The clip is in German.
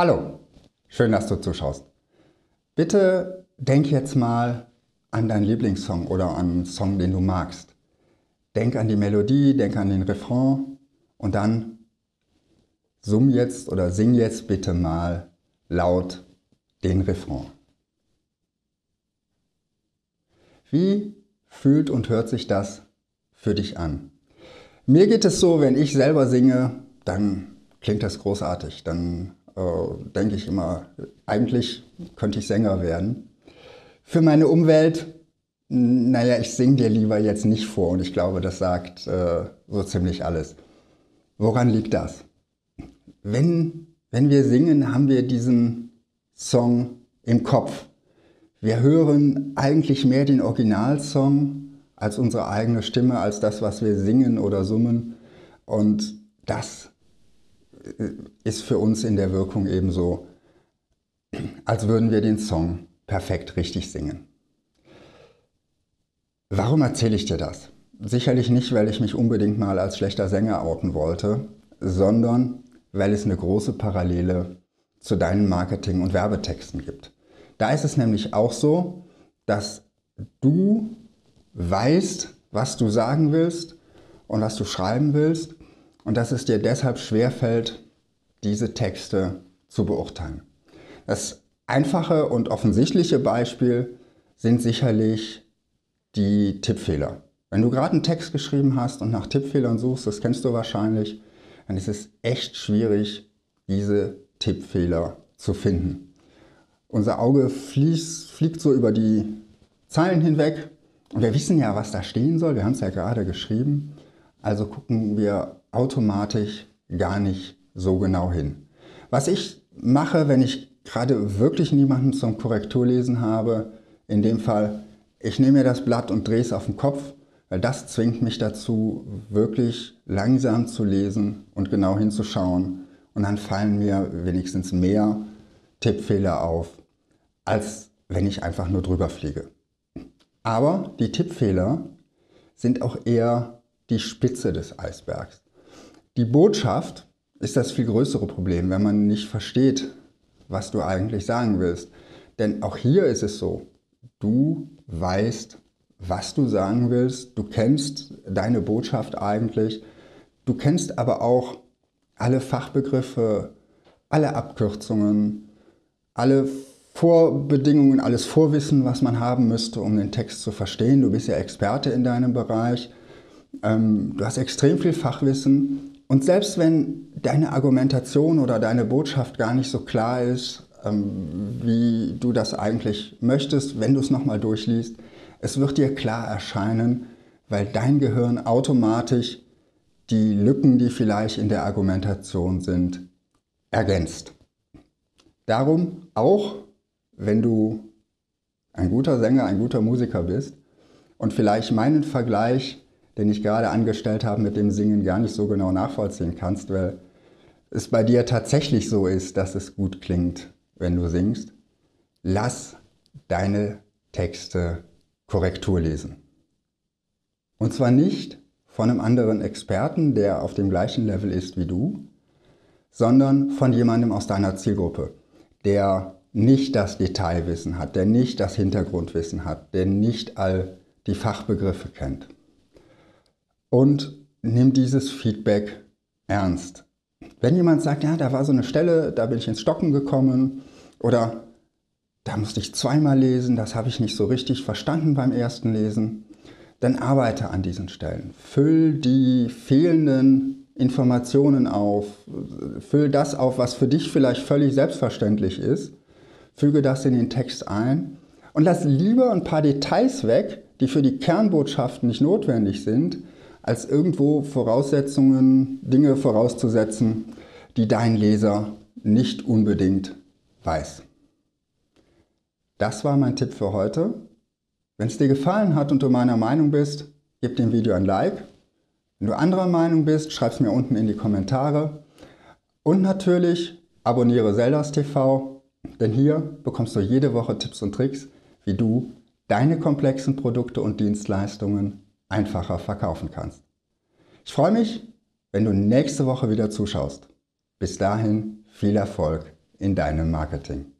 Hallo, schön, dass du zuschaust. Bitte denk jetzt mal an deinen Lieblingssong oder an einen Song, den du magst. Denk an die Melodie, denk an den Refrain und dann summ jetzt oder sing jetzt bitte mal laut den Refrain. Wie fühlt und hört sich das für dich an? Mir geht es so, wenn ich selber singe, dann klingt das großartig. Dann äh, denke ich immer, eigentlich könnte ich Sänger werden. Für meine Umwelt, naja, ich singe dir lieber jetzt nicht vor und ich glaube, das sagt äh, so ziemlich alles. Woran liegt das? Wenn, wenn wir singen, haben wir diesen Song im Kopf. Wir hören eigentlich mehr den Originalsong als unsere eigene Stimme, als das, was wir singen oder summen. Und das ist für uns in der Wirkung ebenso, als würden wir den Song perfekt richtig singen. Warum erzähle ich dir das? Sicherlich nicht, weil ich mich unbedingt mal als schlechter Sänger outen wollte, sondern weil es eine große Parallele zu deinen Marketing- und Werbetexten gibt. Da ist es nämlich auch so, dass du weißt, was du sagen willst und was du schreiben willst und dass es dir deshalb schwerfällt, diese Texte zu beurteilen. Das einfache und offensichtliche Beispiel sind sicherlich die Tippfehler. Wenn du gerade einen Text geschrieben hast und nach Tippfehlern suchst, das kennst du wahrscheinlich, dann ist es echt schwierig, diese Tippfehler zu finden. Unser Auge fließt, fliegt so über die Zeilen hinweg und wir wissen ja, was da stehen soll. Wir haben es ja gerade geschrieben. Also gucken wir automatisch gar nicht so genau hin. Was ich mache, wenn ich gerade wirklich niemanden zum Korrekturlesen habe, in dem Fall, ich nehme mir das Blatt und drehe es auf den Kopf, weil das zwingt mich dazu, wirklich langsam zu lesen und genau hinzuschauen. Und dann fallen mir wenigstens mehr Tippfehler auf, als wenn ich einfach nur drüber fliege. Aber die Tippfehler sind auch eher die Spitze des Eisbergs. Die Botschaft ist das viel größere Problem, wenn man nicht versteht, was du eigentlich sagen willst. Denn auch hier ist es so, du weißt, was du sagen willst, du kennst deine Botschaft eigentlich, du kennst aber auch alle Fachbegriffe, alle Abkürzungen, alle Vorbedingungen, alles Vorwissen, was man haben müsste, um den Text zu verstehen. Du bist ja Experte in deinem Bereich. Ähm, du hast extrem viel Fachwissen. Und selbst wenn deine Argumentation oder deine Botschaft gar nicht so klar ist, ähm, wie du das eigentlich möchtest, wenn du es nochmal durchliest, es wird dir klar erscheinen, weil dein Gehirn automatisch die Lücken, die vielleicht in der Argumentation sind, ergänzt. Darum auch wenn du ein guter Sänger, ein guter Musiker bist und vielleicht meinen Vergleich, den ich gerade angestellt habe mit dem Singen, gar nicht so genau nachvollziehen kannst, weil es bei dir tatsächlich so ist, dass es gut klingt, wenn du singst, lass deine Texte Korrektur lesen. Und zwar nicht von einem anderen Experten, der auf dem gleichen Level ist wie du, sondern von jemandem aus deiner Zielgruppe, der nicht das Detailwissen hat, der nicht das Hintergrundwissen hat, der nicht all die Fachbegriffe kennt. Und nimm dieses Feedback ernst. Wenn jemand sagt, ja, da war so eine Stelle, da bin ich ins Stocken gekommen oder da musste ich zweimal lesen, das habe ich nicht so richtig verstanden beim ersten Lesen, dann arbeite an diesen Stellen. Füll die fehlenden Informationen auf, füll das auf, was für dich vielleicht völlig selbstverständlich ist füge das in den Text ein und lass lieber ein paar Details weg, die für die Kernbotschaften nicht notwendig sind, als irgendwo Voraussetzungen, Dinge vorauszusetzen, die dein Leser nicht unbedingt weiß. Das war mein Tipp für heute. Wenn es dir gefallen hat und du meiner Meinung bist, gib dem Video ein Like. Wenn du anderer Meinung bist, schreib es mir unten in die Kommentare. Und natürlich abonniere Zeldas TV denn hier bekommst du jede Woche Tipps und Tricks, wie du deine komplexen Produkte und Dienstleistungen einfacher verkaufen kannst. Ich freue mich, wenn du nächste Woche wieder zuschaust. Bis dahin viel Erfolg in deinem Marketing.